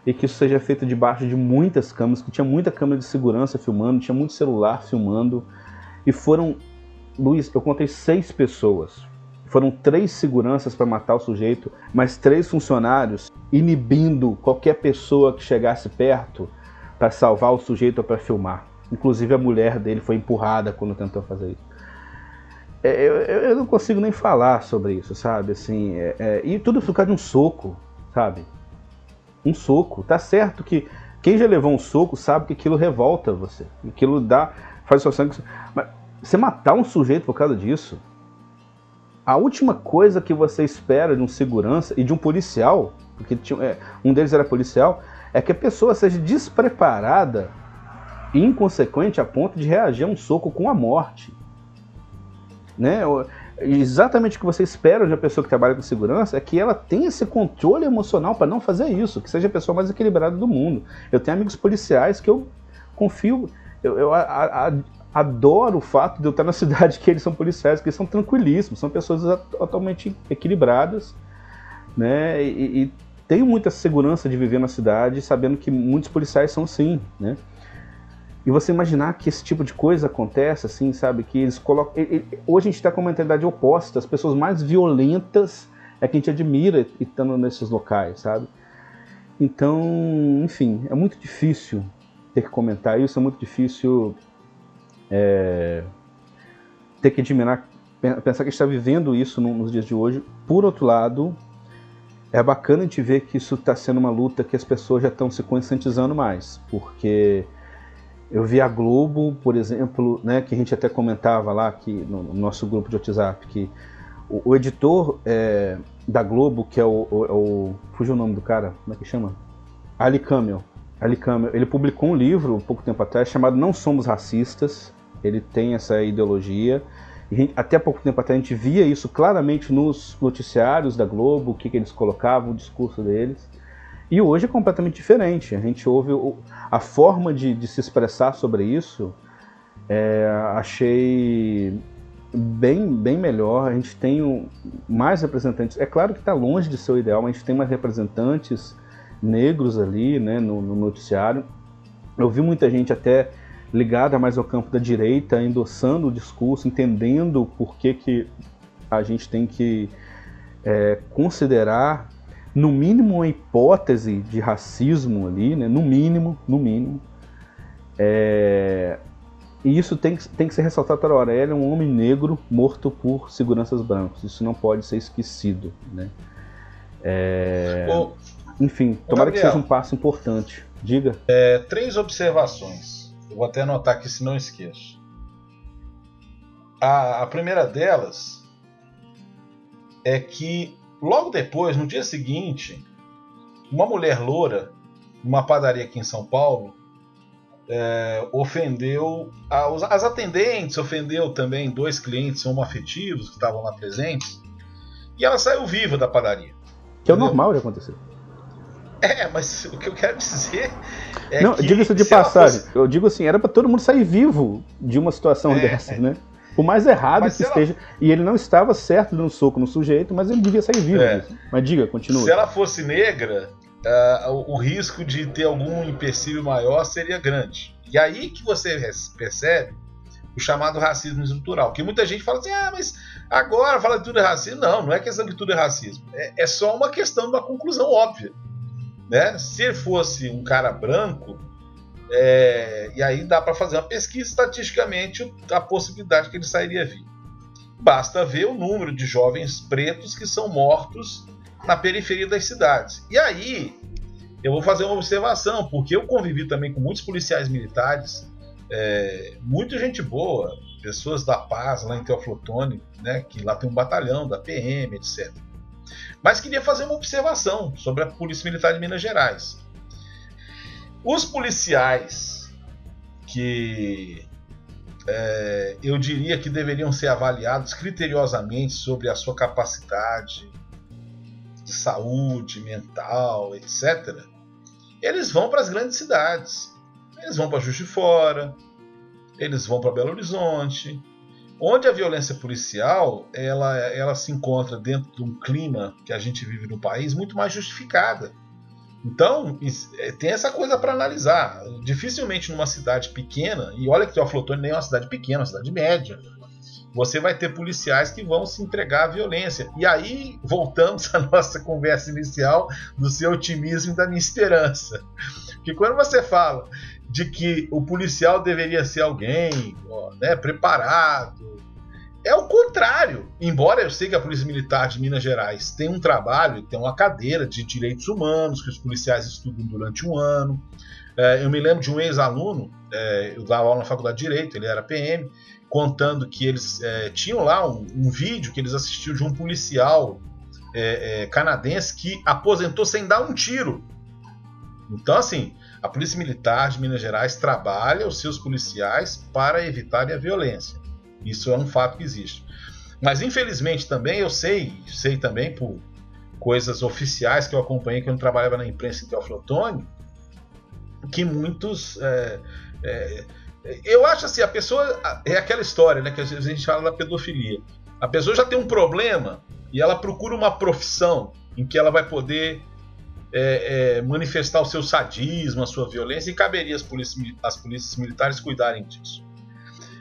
e que isso seja feito debaixo de muitas câmeras, que tinha muita câmera de segurança filmando, tinha muito celular filmando, e foram, Luiz, eu contei seis pessoas. Foram três seguranças para matar o sujeito, mas três funcionários inibindo qualquer pessoa que chegasse perto para salvar o sujeito ou para filmar. Inclusive a mulher dele foi empurrada quando tentou fazer isso. É, eu, eu, não consigo nem falar sobre isso, sabe? Assim, é, é, e tudo por causa de um soco, sabe? um soco. Tá certo que quem já levou um soco sabe que aquilo revolta você. Aquilo dá. faz o seu sangue. Mas você matar um sujeito por causa disso. A última coisa que você espera de um segurança e de um policial, porque tinha, é, um deles era policial, é que a pessoa seja despreparada e inconsequente a ponto de reagir a um soco com a morte. Né? exatamente o que você espera de uma pessoa que trabalha com segurança é que ela tenha esse controle emocional para não fazer isso, que seja a pessoa mais equilibrada do mundo. Eu tenho amigos policiais que eu confio, eu, eu a, a, adoro o fato de eu estar na cidade que eles são policiais, que eles são tranquilíssimos, são pessoas totalmente equilibradas, né? E, e tenho muita segurança de viver na cidade, sabendo que muitos policiais são assim, né? E você imaginar que esse tipo de coisa acontece, assim, sabe? Que eles colocam. Hoje a gente está com uma mentalidade oposta. As pessoas mais violentas é que a gente admira estando nesses locais, sabe? Então, enfim, é muito difícil ter que comentar isso, é muito difícil é, ter que admirar, pensar que está vivendo isso nos dias de hoje. Por outro lado, é bacana a gente ver que isso está sendo uma luta que as pessoas já estão se conscientizando mais, porque eu vi a Globo, por exemplo, né, que a gente até comentava lá que no, no nosso grupo de WhatsApp, que o, o editor é, da Globo, que é o, o, é o, Fugiu o nome do cara, como é que chama? Ali Camel. Ali Camel. Ele publicou um livro um pouco tempo atrás chamado Não Somos Racistas. Ele tem essa ideologia. Gente, até pouco tempo atrás a gente via isso claramente nos noticiários da Globo, o que, que eles colocavam, o discurso deles. E hoje é completamente diferente. A gente ouve o, a forma de, de, se expressar sobre isso. É, achei bem, bem melhor. A gente tem mais representantes. É claro que está longe de ser o ideal, mas a gente tem mais representantes negros ali né, no, no noticiário. Eu vi muita gente até ligada mais ao campo da direita, endossando o discurso, entendendo por que, que a gente tem que é, considerar no mínimo uma hipótese de racismo ali, né? no mínimo, no mínimo. É... E isso tem que, tem que ser ressaltado toda hora. Ele é um homem negro morto por seguranças brancos. Isso não pode ser esquecido. Né? É... Ô, Enfim, tomara Gabriel, que seja um passo importante. Diga. É, três observações. Vou até anotar aqui se não esqueço. A, a primeira delas é que Logo depois, no dia seguinte, uma mulher loura, numa padaria aqui em São Paulo, é, ofendeu as atendentes, ofendeu também dois clientes homoafetivos que estavam lá presentes, e ela saiu viva da padaria. Que é o normal de acontecer. É, mas o que eu quero dizer é Não, que. Diga isso de passagem. Fosse... Eu digo assim, era para todo mundo sair vivo de uma situação é, dessa, né? Por mais errado mas que esteja. Ela... E ele não estava certo dando um soco no sujeito, mas ele devia sair vivo. É. Mas diga, continua. Se ela fosse negra, uh, o, o, risco de ter algum empecilho maior seria grande. E aí que você percebe o chamado racismo estrutural. Que muita gente fala assim: ah, mas agora fala que tudo é racismo. Não, não é questão que tudo é racismo. É, é só uma questão de uma conclusão óbvia. Né? Se fosse um cara branco, é, e aí dá para fazer uma pesquisa estatisticamente a possibilidade que ele sairia vivo. Basta ver o número de jovens pretos que são mortos na periferia das cidades. E aí eu vou fazer uma observação, porque eu convivi também com muitos policiais militares, é, muita gente boa, pessoas da paz lá em Teoflotone, né, que lá tem um batalhão da PM, etc. Mas queria fazer uma observação sobre a Polícia Militar de Minas Gerais. Os policiais que é, eu diria que deveriam ser avaliados criteriosamente sobre a sua capacidade de saúde mental, etc., eles vão para as grandes cidades. Eles vão para Juiz de Fora, eles vão para Belo Horizonte, onde a violência policial ela, ela se encontra dentro de um clima que a gente vive no país muito mais justificada. Então, é, tem essa coisa para analisar. Dificilmente numa cidade pequena, e olha que Teoflotone nem é uma cidade pequena, é uma cidade média, você vai ter policiais que vão se entregar à violência. E aí voltamos à nossa conversa inicial do seu otimismo e da minha esperança. Porque quando você fala de que o policial deveria ser alguém né, preparado, é o contrário. Embora eu sei que a Polícia Militar de Minas Gerais tem um trabalho, tem uma cadeira de direitos humanos que os policiais estudam durante um ano. É, eu me lembro de um ex-aluno, é, eu dava aula na Faculdade de Direito, ele era PM, contando que eles é, tinham lá um, um, vídeo que eles assistiam de um policial é, é, canadense que aposentou sem dar um tiro. Então, assim, a Polícia Militar de Minas Gerais trabalha os seus policiais para evitar a violência. Isso é um fato que existe. Mas infelizmente também eu sei, sei também por coisas oficiais que eu acompanhei quando trabalhava na imprensa em Teoflotone, que muitos. É, é, eu acho assim, a pessoa. É aquela história, né? Que às vezes a gente fala da pedofilia. A pessoa já tem um problema e ela procura uma profissão em que ela vai poder é, é, manifestar o seu sadismo, a sua violência, e caberia as polícias, as polícias militares cuidarem disso.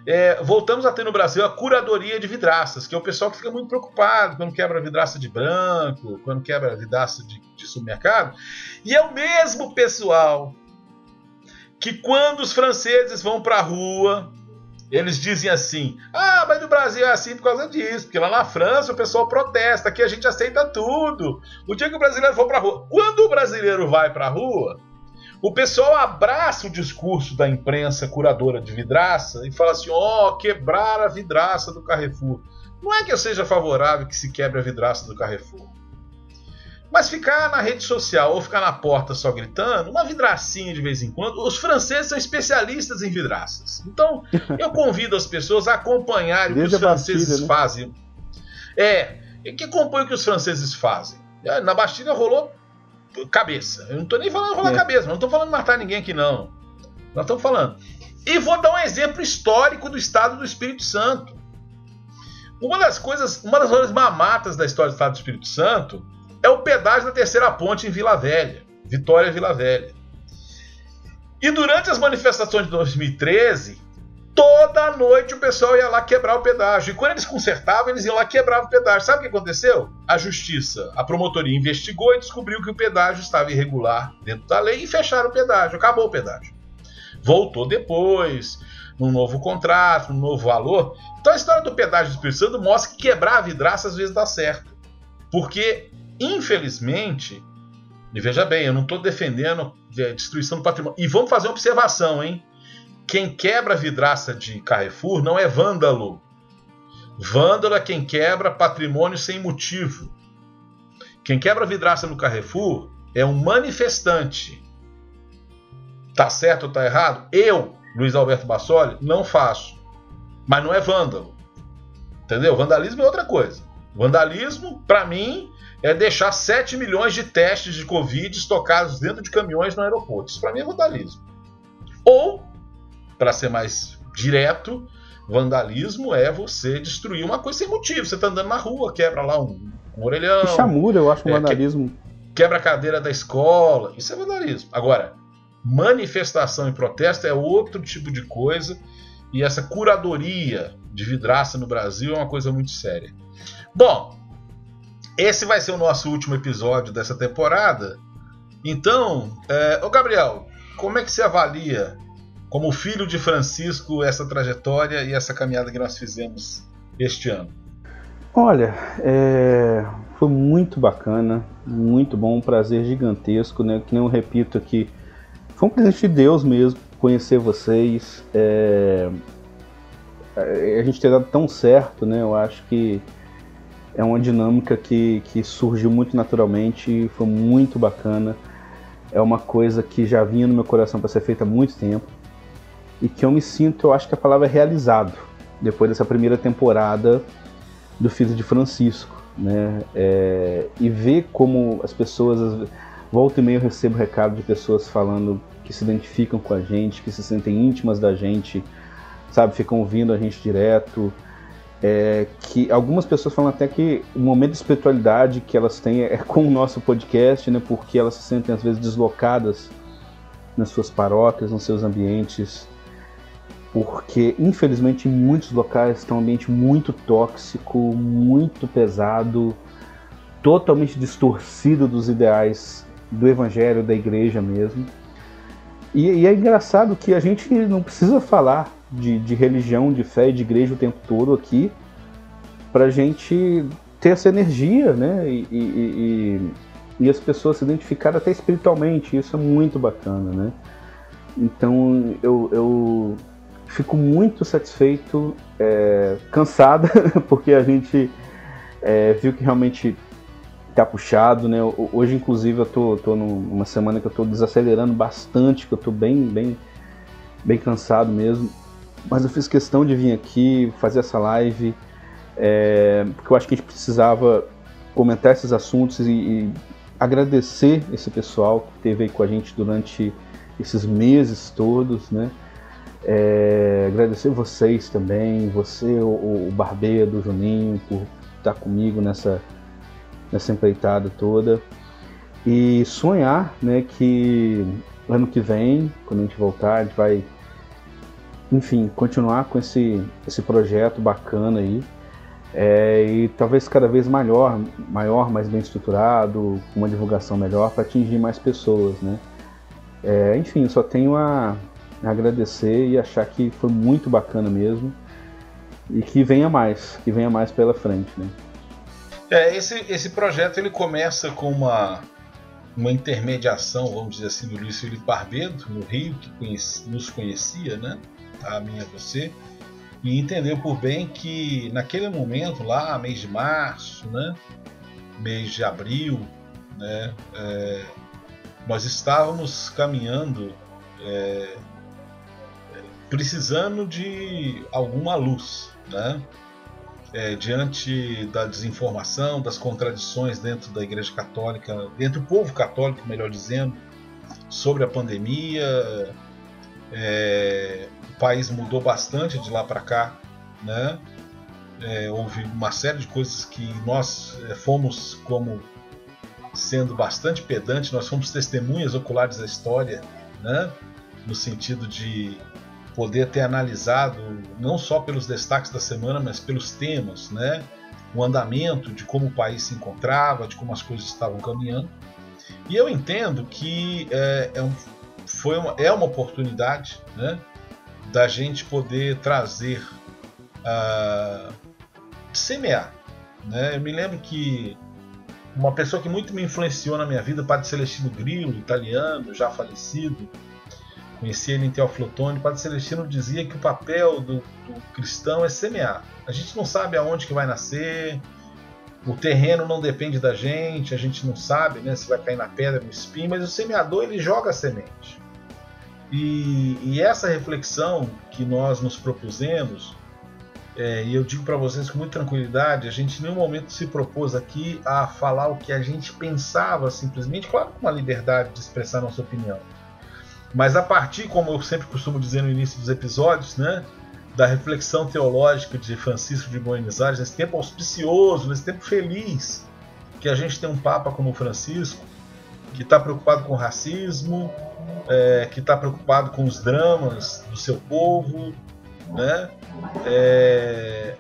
É, voltamos a ter no Brasil a curadoria de vidraças, que é o pessoal que fica muito preocupado quando quebra vidraça de branco, quando quebra vidraça de, de supermercado. E é o mesmo pessoal que quando os franceses vão para a rua, eles dizem assim: ah, mas no Brasil é assim por causa disso, porque lá na França o pessoal protesta, aqui a gente aceita tudo. O dia que o brasileiro for para a rua, quando o brasileiro vai para a rua, o pessoal abraça o discurso da imprensa curadora de vidraça e fala assim: ó, oh, quebrar a vidraça do Carrefour. Não é que eu seja favorável que se quebre a vidraça do Carrefour. Mas ficar na rede social ou ficar na porta só gritando, uma vidracinha de vez em quando. Os franceses são especialistas em vidraças. Então, eu convido as pessoas a acompanharem o que os franceses né? fazem. É, que acompanhe o que os franceses fazem. Na Bastilha rolou cabeça. Eu não estou nem falando rolar é. cabeça, não estou falando matar ninguém aqui, não. Nós estamos falando. E vou dar um exemplo histórico do estado do Espírito Santo. Uma das coisas, uma das coisas mamatas da história do estado do Espírito Santo é o pedágio da terceira ponte em Vila Velha, Vitória Vila Velha. E durante as manifestações de 2013, toda noite o pessoal ia lá quebrar o pedágio. E quando eles consertavam, eles iam lá quebrar o pedágio. Sabe o que aconteceu? A justiça, a promotoria investigou e descobriu que o pedágio estava irregular dentro da lei e fecharam o pedágio. Acabou o pedágio. Voltou depois, num novo contrato, num novo valor. Então a história do pedágio do Espírito Santo mostra que quebrar a vidraça às vezes dá certo. Porque Infelizmente, e veja bem, eu não estou defendendo a destruição do patrimônio. E vamos fazer uma observação, hein? Quem quebra vidraça de Carrefour não é vândalo. Vândalo é quem quebra patrimônio sem motivo. Quem quebra vidraça no Carrefour é um manifestante. Tá certo ou tá errado? Eu, Luiz Alberto Bassoli, não faço. Mas não é vândalo. Entendeu? Vandalismo é outra coisa. Vandalismo, para mim, é deixar 7 milhões de testes de Covid estocados dentro de caminhões no aeroporto. Isso para mim é vandalismo. Ou, para ser mais direto, vandalismo é você destruir uma coisa sem motivo. Você está andando na rua, quebra lá um, um orelhão. Chamura, eu acho um é, vandalismo. Quebra a cadeira da escola. Isso é vandalismo. Agora, manifestação e protesto é outro tipo de coisa. E essa curadoria de vidraça no Brasil é uma coisa muito séria. Bom, esse vai ser o nosso último episódio dessa temporada. Então, é, ô Gabriel, como é que você avalia, como filho de Francisco, essa trajetória e essa caminhada que nós fizemos este ano? Olha, é, foi muito bacana, muito bom, um prazer gigantesco, né? Que nem eu repito aqui, foi um presente de Deus mesmo conhecer vocês. É, a gente ter dado tão certo, né? Eu acho que é uma dinâmica que, que surgiu muito naturalmente, foi muito bacana. É uma coisa que já vinha no meu coração para ser feita há muito tempo. e que eu me sinto, eu acho que a palavra é realizado, depois dessa primeira temporada do Filho de Francisco, né? É, e ver como as pessoas, volta e meia eu recebo recado de pessoas falando que se identificam com a gente, que se sentem íntimas da gente, sabe, ficam ouvindo a gente direto, é, que algumas pessoas falam até que o momento de espiritualidade que elas têm é com o nosso podcast, né? Porque elas se sentem às vezes deslocadas nas suas paróquias, nos seus ambientes, porque infelizmente em muitos locais está um ambiente muito tóxico, muito pesado, totalmente distorcido dos ideais do evangelho, da igreja mesmo. E, e é engraçado que a gente não precisa falar de, de religião, de fé e de igreja o tempo todo aqui, para gente ter essa energia, né? E, e, e, e, as pessoas se identificarem até espiritualmente, isso é muito bacana, né? Então eu, eu fico muito satisfeito, é, cansada, porque a gente é, viu que realmente tá puxado, né? Hoje, inclusive, eu tô, tô numa semana que eu tô desacelerando bastante, que eu tô bem, bem, bem cansado mesmo. Mas eu fiz questão de vir aqui fazer essa live, é, porque eu acho que a gente precisava comentar esses assuntos e, e agradecer esse pessoal que esteve aí com a gente durante esses meses todos, né? É, agradecer vocês também, você, o, o Barbeiro, do Juninho, por estar comigo nessa, nessa empreitada toda. E sonhar né, que ano que vem, quando a gente voltar, a gente vai enfim, continuar com esse, esse projeto bacana aí. É, e talvez cada vez maior, maior, mais bem estruturado, com uma divulgação melhor para atingir mais pessoas, né? É, enfim, só tenho a, agradecer e achar que foi muito bacana mesmo e que venha mais, que venha mais pela frente, né? É, esse, esse projeto ele começa com uma, uma intermediação, vamos dizer assim, do Luiz Felipe Barbedo, no Rio, que nos conhecia, né? e a você, e entendeu por bem que naquele momento, lá, mês de março, né, mês de abril, né, é, nós estávamos caminhando é, precisando de alguma luz, né? É, diante da desinformação, das contradições dentro da Igreja Católica, dentro do povo católico, melhor dizendo, sobre a pandemia, é, país mudou bastante de lá para cá, né? É, houve uma série de coisas que nós é, fomos como sendo bastante pedante, nós fomos testemunhas oculares da história, né? No sentido de poder ter analisado não só pelos destaques da semana, mas pelos temas, né? O andamento de como o país se encontrava, de como as coisas estavam caminhando. E eu entendo que é, é um, foi uma, é uma oportunidade, né? da gente poder trazer, uh, semear. Né? Eu me lembro que uma pessoa que muito me influenciou na minha vida, Padre Celestino Grillo, italiano, já falecido, conheci ele em Teoflotone, Padre Celestino dizia que o papel do, do, cristão é semear. A gente não sabe aonde que vai nascer, o terreno não depende da gente, a gente não sabe né, se vai cair na pedra, no espinho, mas o semeador ele joga a semente. E, e essa reflexão que nós nos propusemos, é, e eu digo para vocês com muita tranquilidade, a gente em nenhum momento se propôs aqui a falar o que a gente pensava simplesmente, claro, com uma liberdade de expressar nossa opinião. Mas a partir, como eu sempre costumo dizer no início dos episódios, né, da reflexão teológica de Francisco de Buenos Aires, nesse tempo auspicioso, nesse tempo feliz, que a gente tem um Papa como Francisco, que está preocupado com o racismo, é, que está preocupado com os dramas do seu povo, né? É,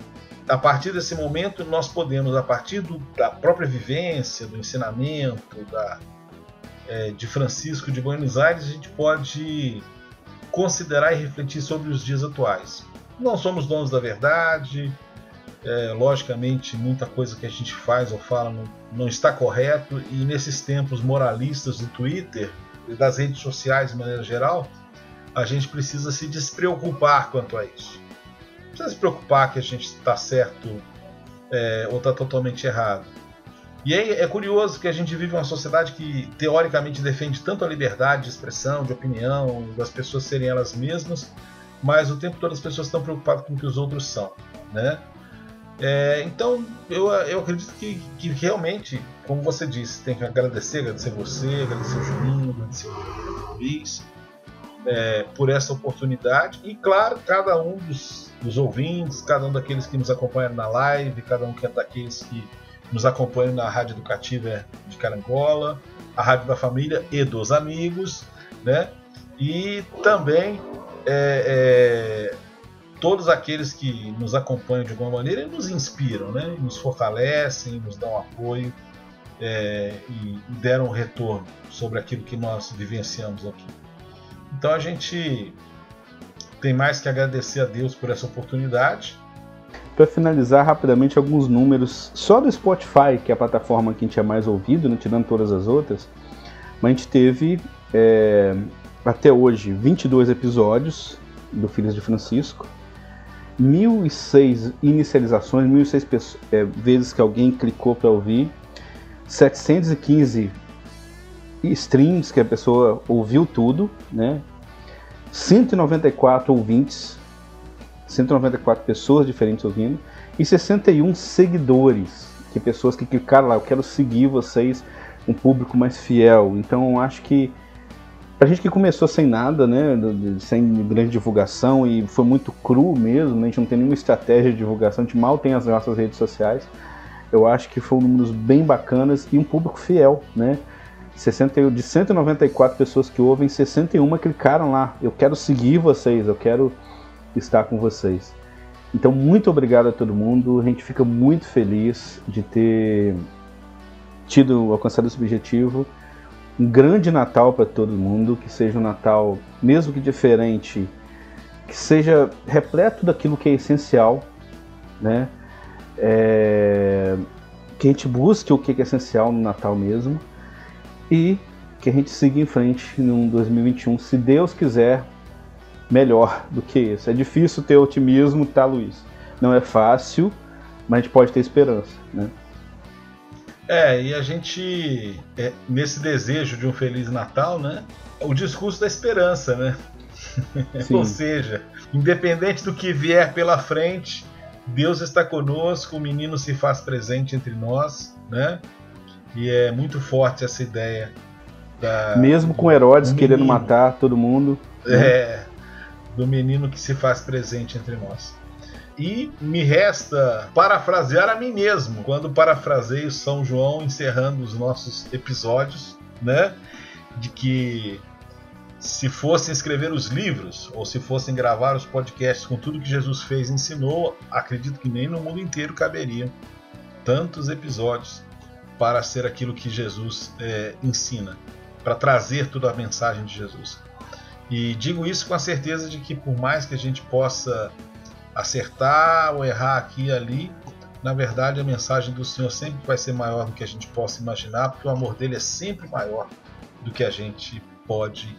a partir desse momento nós podemos, a partir do, da própria vivência, do ensinamento da, é, de Francisco de Buenos Aires, a gente pode considerar e refletir sobre os dias atuais. Não somos donos da verdade, é, logicamente muita coisa que a gente faz ou fala não, não está correto e nesses tempos moralistas do Twitter das redes sociais de maneira geral, a gente precisa se despreocupar quanto a isso. Não precisa se preocupar que a gente está certo é, ou está totalmente errado. E é, é curioso que a gente vive uma sociedade que teoricamente defende tanto a liberdade de expressão, de opinião, das pessoas serem elas mesmas, mas o tempo todo as pessoas estão preocupadas com o que os outros são, né? É, então eu, eu acredito que, que realmente, como você disse, tem que agradecer, agradecer você, agradecer o Juninho, agradecer o Luiz é, por essa oportunidade e claro, cada um dos, dos, ouvintes, cada um daqueles que nos acompanham na live, cada um que é daqueles que nos acompanham na Rádio Educativa de Carangola, a Rádio da Família e dos Amigos, né? E também é, é, todos aqueles que nos acompanham de alguma maneira nos inspiram, né? nos fortalecem, nos dão apoio é, e deram um retorno sobre aquilo que nós vivenciamos aqui. Então a gente tem mais que agradecer a Deus por essa oportunidade. Para finalizar rapidamente alguns números só do Spotify, que é a plataforma que a gente é mais ouvido, né, tirando todas as outras, mas a gente teve é, até hoje 22 episódios do Filhos de Francisco, 1.006 inicializações, 1.006 é, vezes que alguém clicou para ouvir, 715 streams que a pessoa ouviu tudo, né? 194 ouvintes, 194 pessoas diferentes ouvindo e 61 seguidores, que pessoas que clicaram lá, eu quero seguir vocês, um público mais fiel. Então acho que a gente que começou sem nada, né, sem grande divulgação e foi muito cru mesmo, a gente não tem nenhuma estratégia de divulgação, a gente mal tem as nossas redes sociais. Eu acho que foram números bem bacanas e um público fiel, né? 60, de 194 pessoas que ouvem, 61 clicaram lá. Eu quero seguir vocês, eu quero estar com vocês. Então, muito obrigado a todo mundo. A gente fica muito feliz de ter tido alcançado esse objetivo um grande Natal para todo mundo, que seja um Natal, mesmo que diferente, que seja repleto daquilo que é essencial, né? É... que a gente busque o que é essencial no Natal mesmo e que a gente siga em frente no 2021, se Deus quiser, melhor do que isso. É difícil ter otimismo, tá, Luiz? Não é fácil, mas a gente pode ter esperança, né? É, e a gente, é, nesse desejo de um Feliz Natal, né? O discurso da esperança, né? Ou seja, independente do que vier pela frente, Deus está conosco, o menino se faz presente entre nós, né? E é muito forte essa ideia. Da, Mesmo com Herodes querendo matar todo mundo. Né? Do menino que se faz presente entre nós. E me resta parafrasear a mim mesmo, quando parafraseio São João encerrando os nossos episódios, né? De que se fossem escrever os livros ou se fossem gravar os podcasts com tudo que Jesus fez e ensinou, acredito que nem no mundo inteiro caberiam tantos episódios para ser aquilo que Jesus é, ensina, para trazer toda a mensagem de Jesus. E digo isso com a certeza de que, por mais que a gente possa acertar ou errar aqui e ali, na verdade a mensagem do Senhor sempre vai ser maior do que a gente possa imaginar, porque o amor dele é sempre maior do que a gente pode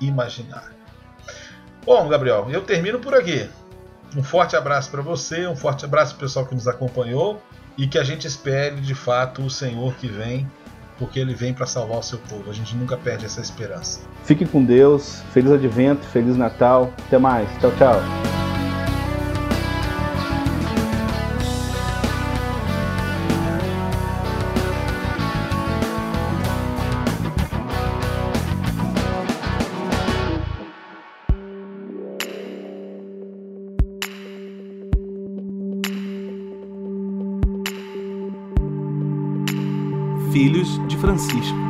imaginar. Bom, Gabriel, eu termino por aqui. Um forte abraço para você, um forte abraço para o pessoal que nos acompanhou e que a gente espere de fato o Senhor que vem, porque ele vem para salvar o seu povo. A gente nunca perde essa esperança. Fique com Deus, feliz advento, feliz Natal, até mais. Tchau, tchau. Francisco.